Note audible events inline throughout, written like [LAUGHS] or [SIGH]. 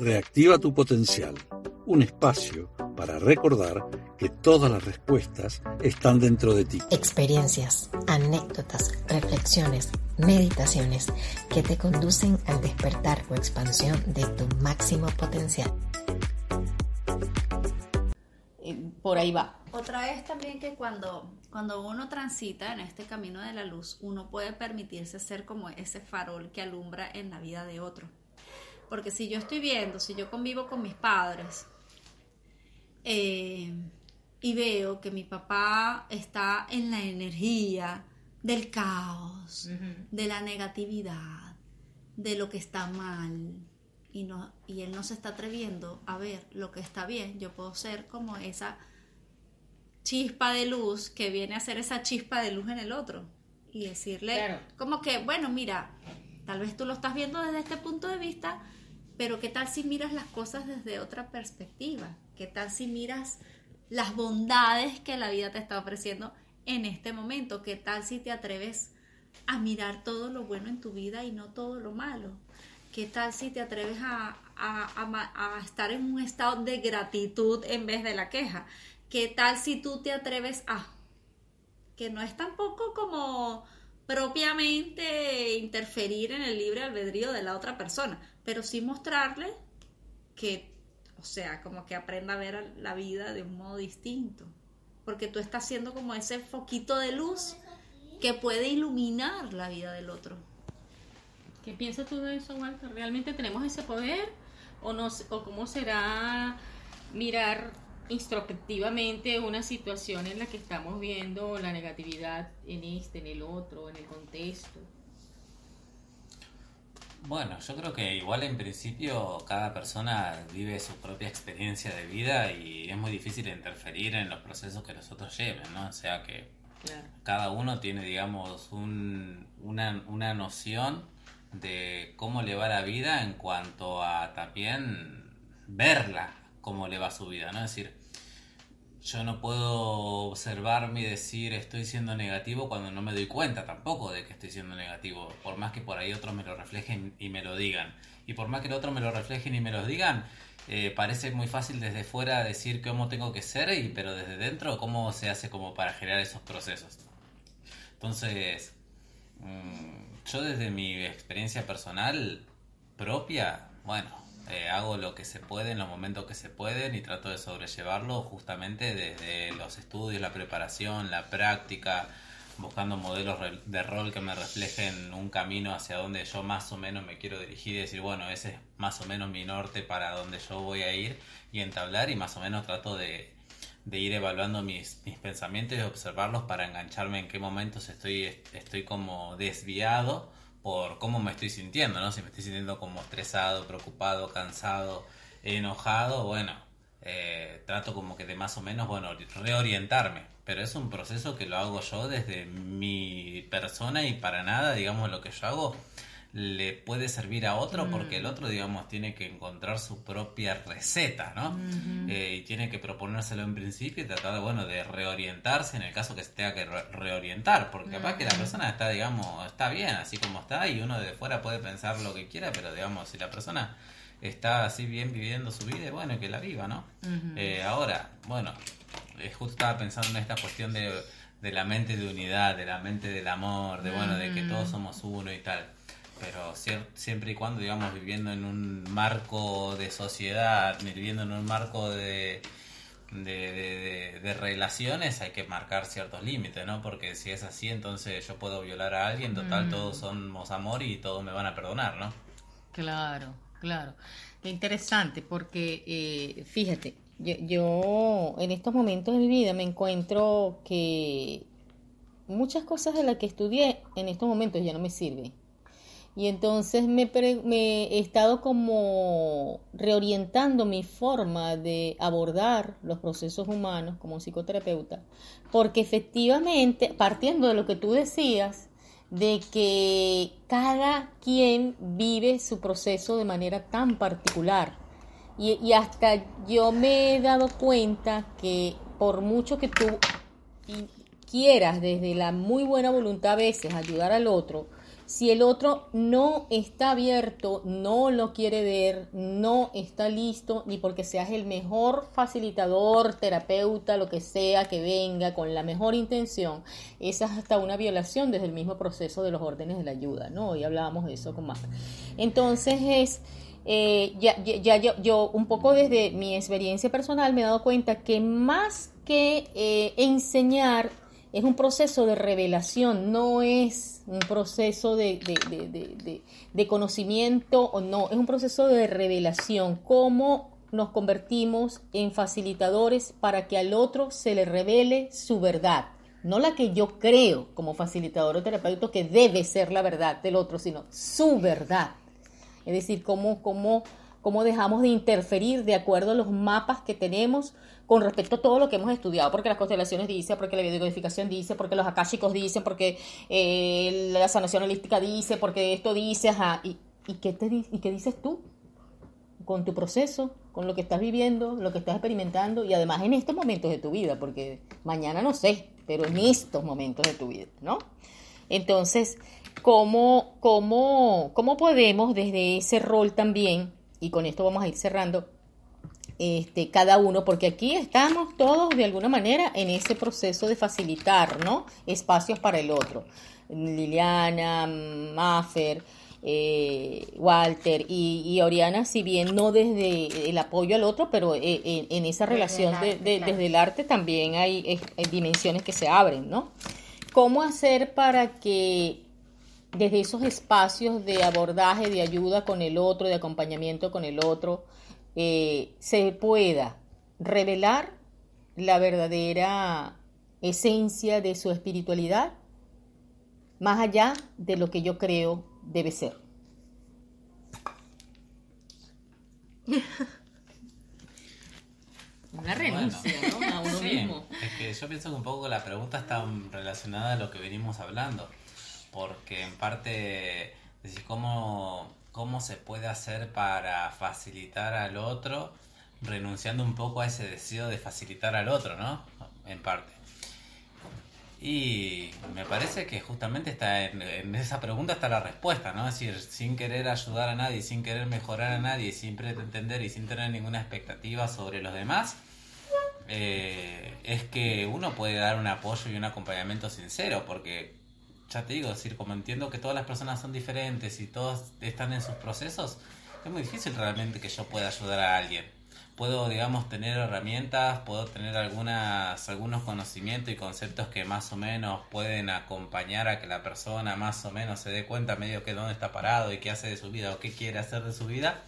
Reactiva tu potencial, un espacio para recordar que todas las respuestas están dentro de ti. Experiencias, anécdotas, reflexiones, meditaciones que te conducen al despertar o expansión de tu máximo potencial. Por ahí va. Otra es también que cuando, cuando uno transita en este camino de la luz, uno puede permitirse ser como ese farol que alumbra en la vida de otro. Porque si yo estoy viendo, si yo convivo con mis padres eh, y veo que mi papá está en la energía del caos, de la negatividad, de lo que está mal, y, no, y él no se está atreviendo a ver lo que está bien, yo puedo ser como esa chispa de luz que viene a ser esa chispa de luz en el otro y decirle como que, bueno, mira, tal vez tú lo estás viendo desde este punto de vista, pero ¿qué tal si miras las cosas desde otra perspectiva? ¿Qué tal si miras las bondades que la vida te está ofreciendo en este momento? ¿Qué tal si te atreves a mirar todo lo bueno en tu vida y no todo lo malo? ¿Qué tal si te atreves a, estar en un estado de gratitud en vez de la queja? ¿Qué tal si tú te atreves a... que no es tampoco como propiamente interferir en el libre albedrío de la otra persona, pero sí mostrarle que, o sea, como que aprenda a ver la vida de un modo distinto, porque tú estás siendo como ese foquito de luz que puede iluminar la vida del otro. ¿Qué piensas tú de eso, Walter? ¿Realmente tenemos ese poder o, no, o cómo será mirar introspectivamente una situación en la que estamos viendo la negatividad en este, en el otro, en el contexto? Bueno, yo creo que igual en principio cada persona vive su propia experiencia de vida y es muy difícil interferir en los procesos que los otros lleven, ¿no? O sea que cada uno tiene, digamos, un, una, una noción de cómo le va la vida en cuanto a también verla, cómo le va su vida, ¿no? Es decir, yo no puedo observarme y decir estoy siendo negativo cuando no me doy cuenta tampoco de que estoy siendo negativo, por más que por ahí otros me lo reflejen y me lo digan. Y por más que el otro me lo reflejen y me lo digan, eh, parece muy fácil desde fuera decir cómo tengo que ser, y, pero desde dentro cómo se hace como para generar esos procesos. Entonces, mm, yo desde mi experiencia personal propia, bueno, eh, hago lo que se puede en los momentos que se pueden y trato de sobrellevarlo justamente desde los estudios, la preparación, la práctica, buscando modelos de rol que me reflejen un camino hacia donde yo más o menos me quiero dirigir y decir, bueno, ese es más o menos mi norte para donde yo voy a ir y entablar y más o menos trato de, ir evaluando mis, pensamientos y observarlos para engancharme en qué momentos estoy, estoy como desviado por cómo me estoy sintiendo, ¿no? Si me estoy sintiendo como estresado, preocupado, cansado, enojado, bueno, eh, trato como que de más o menos, bueno, reorientarme. Pero es un proceso que lo hago yo desde mi persona y para nada, digamos, lo que yo hago le puede servir a otro porque el mm. otro, digamos, tiene que encontrar su propia receta, ¿no? Eh, y tiene que proponérselo en principio y tratar, de, bueno, de reorientarse en el caso que se tenga que reorientar, porque capaz que la persona está, digamos, está bien así como está y uno de fuera puede pensar lo que quiera, pero, digamos, si la persona está así bien viviendo su vida, bueno, que la viva, ¿no? Eh, ahora, bueno, eh, justo estaba pensando en esta cuestión de, de la mente de unidad, de la mente del amor, de, bueno, de que todos somos uno y tal pero siempre y cuando, digamos, viviendo en un marco de sociedad, viviendo en un marco de, de, relaciones, hay que marcar ciertos límites, ¿no? Porque si es así, entonces yo puedo violar a alguien, total, mm. todos somos amor y todos me van a perdonar, ¿no? Claro, claro. Qué interesante, porque eh, fíjate, yo, yo en estos momentos de mi vida me encuentro que muchas cosas de las que estudié en estos momentos ya no me sirven y entonces me, he estado como reorientando mi forma de abordar los procesos humanos como psicoterapeuta, porque efectivamente, partiendo de lo que tú decías, de que cada quien vive su proceso de manera tan particular. Y, y hasta yo me he dado cuenta que por mucho que tú quieras desde la muy buena voluntad a veces ayudar al otro, Si el otro no está abierto, no lo quiere ver, no está listo, ni porque seas el mejor facilitador, terapeuta, lo que sea que venga con la mejor intención, esa es hasta una violación desde el mismo proceso de los órdenes de la ayuda, ¿no? Hoy hablábamos de eso con Marta. Entonces es... Eh, ya, yo, un poco desde mi experiencia personal me he dado cuenta que más que eh, enseñar es un proceso de revelación, no es un proceso de, de, conocimiento o no, es un proceso de revelación, cómo nos convertimos en facilitadores para que al otro se le revele su verdad, no la que yo creo como facilitador o terapeuta que debe ser la verdad del otro, sino su verdad. Es decir, cómo, cómo, cómo dejamos de interferir de acuerdo a los mapas que tenemos con respecto a todo lo que hemos estudiado, porque las constelaciones dicen, porque la biodecodificación dice, porque los akáshicos dicen, porque eh, la sanación holística dice, porque esto dice, ajá, ¿y, qué te, ¿y qué dices tú? Con tu proceso, con lo que estás viviendo, lo que estás experimentando, y además en estos momentos de tu vida, porque mañana no sé, pero en estos momentos de tu vida, ¿no? Entonces, ¿cómo, cómo, cómo podemos desde ese rol también, y con esto vamos a ir cerrando, este, cada uno, porque aquí estamos todos de alguna manera en ese proceso de facilitar ¿no? espacios para el otro. Liliana, Maffer, eh, Walter y, Oriana, si bien no desde el apoyo al otro, pero eh, eh, en, esa relación desde el arte también hay, hay, dimensiones que se abren, ¿no? ¿Cómo hacer para que desde esos espacios de abordaje, de ayuda con el otro, de acompañamiento con el otro, eh, se pueda revelar la verdadera esencia de su espiritualidad más allá de lo que yo creo debe ser. [LAUGHS] Una renuncia, ¿no? A uno mismo. Es que yo pienso que un poco la pregunta está relacionada a lo que venimos hablando, porque en parte decís cómo cómo se puede hacer para facilitar al otro, renunciando un poco a ese deseo de facilitar al otro, ¿no? En parte. Y me parece que justamente está en, esa pregunta está la respuesta, ¿no? Es decir, sin querer ayudar a nadie, sin querer mejorar a nadie, sin pretender y sin tener ninguna expectativa sobre los demás, eh, es que uno puede dar un apoyo y un acompañamiento sincero, porque ya te digo, decir, como entiendo que todas las personas son diferentes y todos están en sus procesos, es muy difícil realmente que yo pueda ayudar a alguien. Puedo, digamos, tener herramientas, puedo tener algunas, algunos conocimientos y conceptos que más o menos pueden acompañar a que la persona más o menos se dé cuenta medio que dónde está parado y qué hace de su vida o qué quiere hacer de su vida.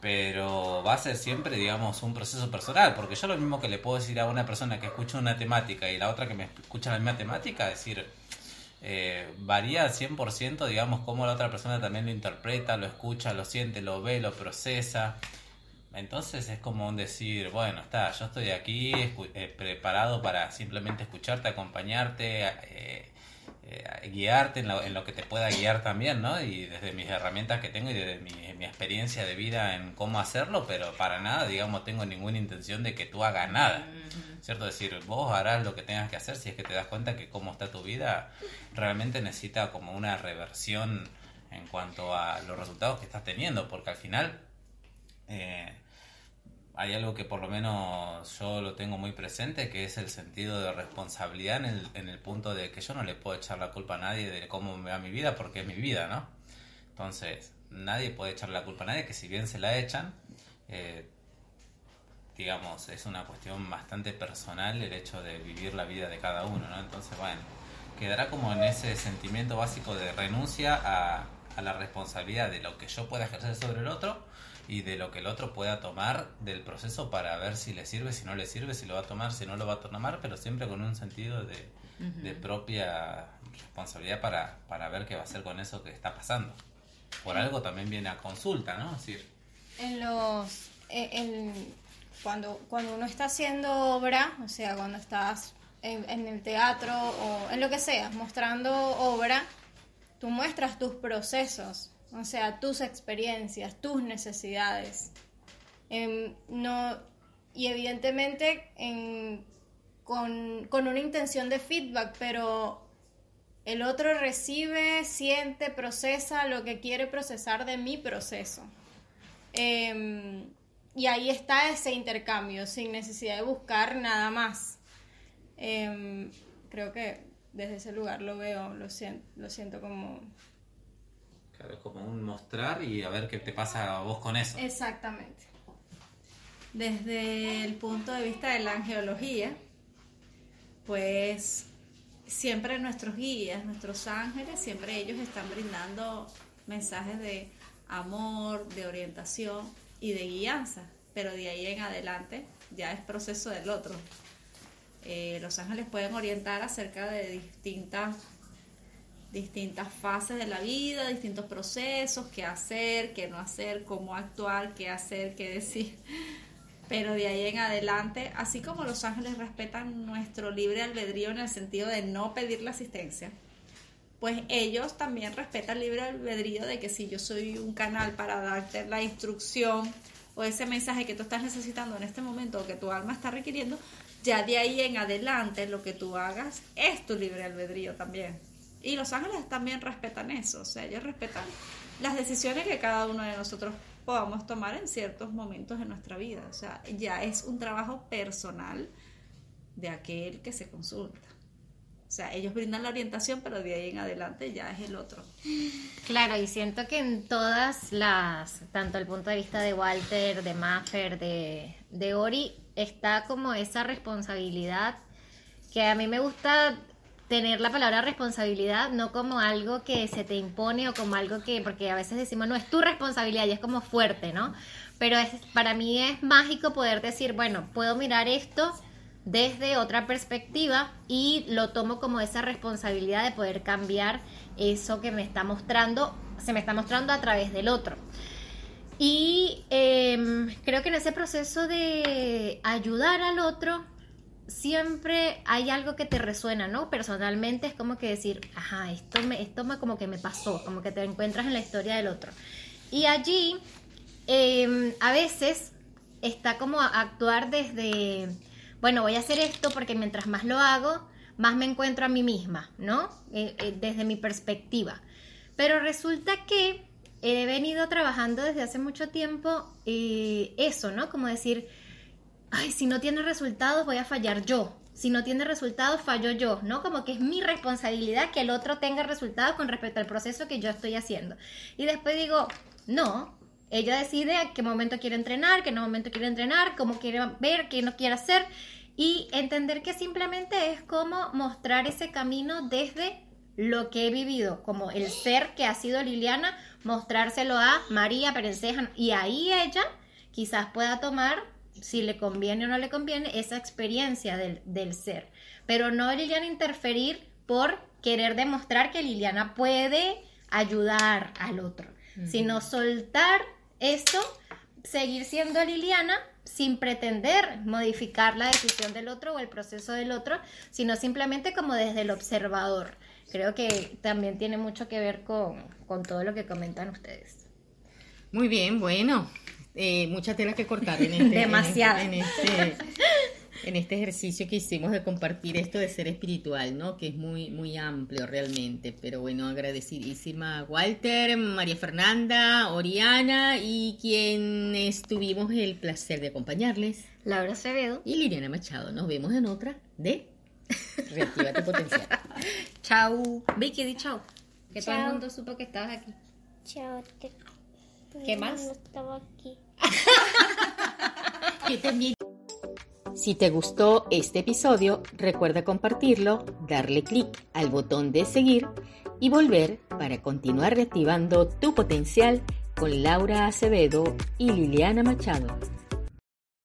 Pero va a ser siempre, digamos, un proceso personal, porque yo lo mismo que le puedo decir a una persona que escucha una temática y la otra que me escucha la misma temática, decir, eh, varía al 100%, digamos, cómo la otra persona también lo interpreta, lo escucha, lo siente, lo ve, lo procesa. Entonces es como un decir, bueno, está, yo estoy aquí eh, preparado para simplemente escucharte, acompañarte, eh, eh, guiarte en lo, en lo, que te pueda guiar también, ¿no? Y desde mis herramientas que tengo y desde mi, mi, experiencia de vida en cómo hacerlo, pero para nada, digamos, tengo ninguna intención de que tú hagas nada. ¿cierto? decir, vos harás lo que tengas que hacer si es que te das cuenta que cómo está tu vida realmente necesita como una reversión en cuanto a los resultados que estás teniendo, porque al final eh, hay algo que por lo menos yo lo tengo muy presente, que es el sentido de responsabilidad en el, en el punto de que yo no le puedo echar la culpa a nadie de cómo me va mi vida, porque es mi vida, ¿no? Entonces, nadie puede echar la culpa a nadie, que si bien se la echan, eh, digamos, es una cuestión bastante personal el hecho de vivir la vida de cada uno, ¿no? Entonces, bueno, quedará como en ese sentimiento básico de renuncia a, la responsabilidad de lo que yo pueda ejercer sobre el otro y de lo que el otro pueda tomar del proceso para ver si le sirve, si no le sirve, si lo va a tomar, si no lo va a tomar, pero siempre con un sentido de, de propia responsabilidad para, para ver qué va a hacer con eso que está pasando. Por algo también viene a consulta, ¿no? Es decir, en los en, cuando, cuando uno está haciendo obra, o sea, cuando estás en, el teatro o en lo que sea, mostrando obra, tú muestras tus procesos, o sea, tus experiencias, tus necesidades. Em, no, y evidentemente con, con, una intención de feedback, pero el otro recibe, siente, procesa lo que quiere procesar de mi proceso. Em, y ahí está ese intercambio, sin necesidad de buscar nada más. Em, creo que desde ese lugar lo veo, lo siento, lo siento como... Es como un mostrar y a ver qué te pasa a vos con eso. Exactamente. Desde el punto de vista de la angeología, pues siempre nuestros guías, nuestros ángeles, siempre ellos están brindando mensajes de amor, de orientación y de guianza, pero de ahí en adelante ya es proceso del otro. Eh, los ángeles pueden orientar acerca de distintas, distintas fases de la vida, distintos procesos, qué hacer, qué no hacer, cómo actuar, qué hacer, qué decir. Pero de ahí en adelante, así como los ángeles respetan nuestro libre albedrío en el sentido de no pedir la asistencia, pues ellos también respetan el libre albedrío de que si yo soy un canal para darte la instrucción o ese mensaje que tú estás necesitando en este momento o que tu alma está requiriendo, ya de ahí en adelante lo que tú hagas es tu libre albedrío también. Y los ángeles también respetan eso, o sea, ellos respetan las decisiones que cada uno de nosotros podamos tomar en ciertos momentos de nuestra vida. O sea, ya es un trabajo personal de aquel que se consulta. O sea, ellos brindan la orientación, pero de ahí en adelante ya es el otro. Claro, y siento que en todas las, tanto el punto de vista de Walter, de Maffer, de, de Ori, está como esa responsabilidad que a mí me gusta tener la palabra responsabilidad no como algo que se te impone o como algo que, porque a veces decimos, no, es tu responsabilidad y es como fuerte, ¿no? Pero es, para mí es mágico poder decir, bueno, puedo mirar esto desde otra perspectiva y lo tomo como esa responsabilidad de poder cambiar eso que me está mostrando, se me está mostrando a través del otro. Y em, creo que en ese proceso de ayudar al otro, siempre hay algo que te resuena, ¿no? Personalmente es como que decir, ajá, esto me, esto me como que me pasó, como que te encuentras en la historia del otro. Y allí, em, a veces, está como actuar desde, bueno, voy a hacer esto porque mientras más lo hago, más me encuentro a mí misma, ¿no? Eh, eh, desde mi perspectiva. Pero resulta que he venido trabajando desde hace mucho tiempo eh, eso, ¿no? Como decir, ay, si no tiene resultados voy a fallar yo. Si no tiene resultados, fallo yo, ¿no? Como que es mi responsabilidad que el otro tenga resultados con respecto al proceso que yo estoy haciendo. Y después digo, no, ella decide a qué momento quiere entrenar, qué momento quiere entrenar, cómo quiere ver, qué no quiere hacer. Y entender que simplemente es como mostrar ese camino desde lo que he vivido, como el ser que ha sido Liliana, mostrárselo a María Perenceja. Y ahí ella quizás pueda tomar si le conviene o no le conviene, esa experiencia del, ser. Pero no Liliana interferir por querer demostrar que Liliana puede ayudar al otro, sino soltar esto, seguir siendo Liliana sin pretender modificar la decisión del otro o el proceso del otro, sino simplemente como desde el observador. Creo que también tiene mucho que ver con, con todo lo que comentan ustedes. Muy bien, bueno, eh, mucha tela que cortar en este, Demasiado. En este, en, este, ejercicio que hicimos de compartir esto de ser espiritual, ¿no? Que es muy, muy amplio realmente. Pero bueno, agradecidísima Walter, María Fernanda, Oriana y quienes tuvimos el placer de acompañarles. Laura Acevedo y Liliana Machado. Nos vemos en otra de Reactiva tu potencial. [LAUGHS] chau. Vicky, di chau. Que todo el mundo supo que estabas aquí. Chao. ¿Qué más? estaba aquí. [LAUGHS] Si te gustó este episodio, recuerda compartirlo, darle clic al botón de seguir y volver para continuar reactivando tu potencial con Laura Acevedo y Liliana Machado.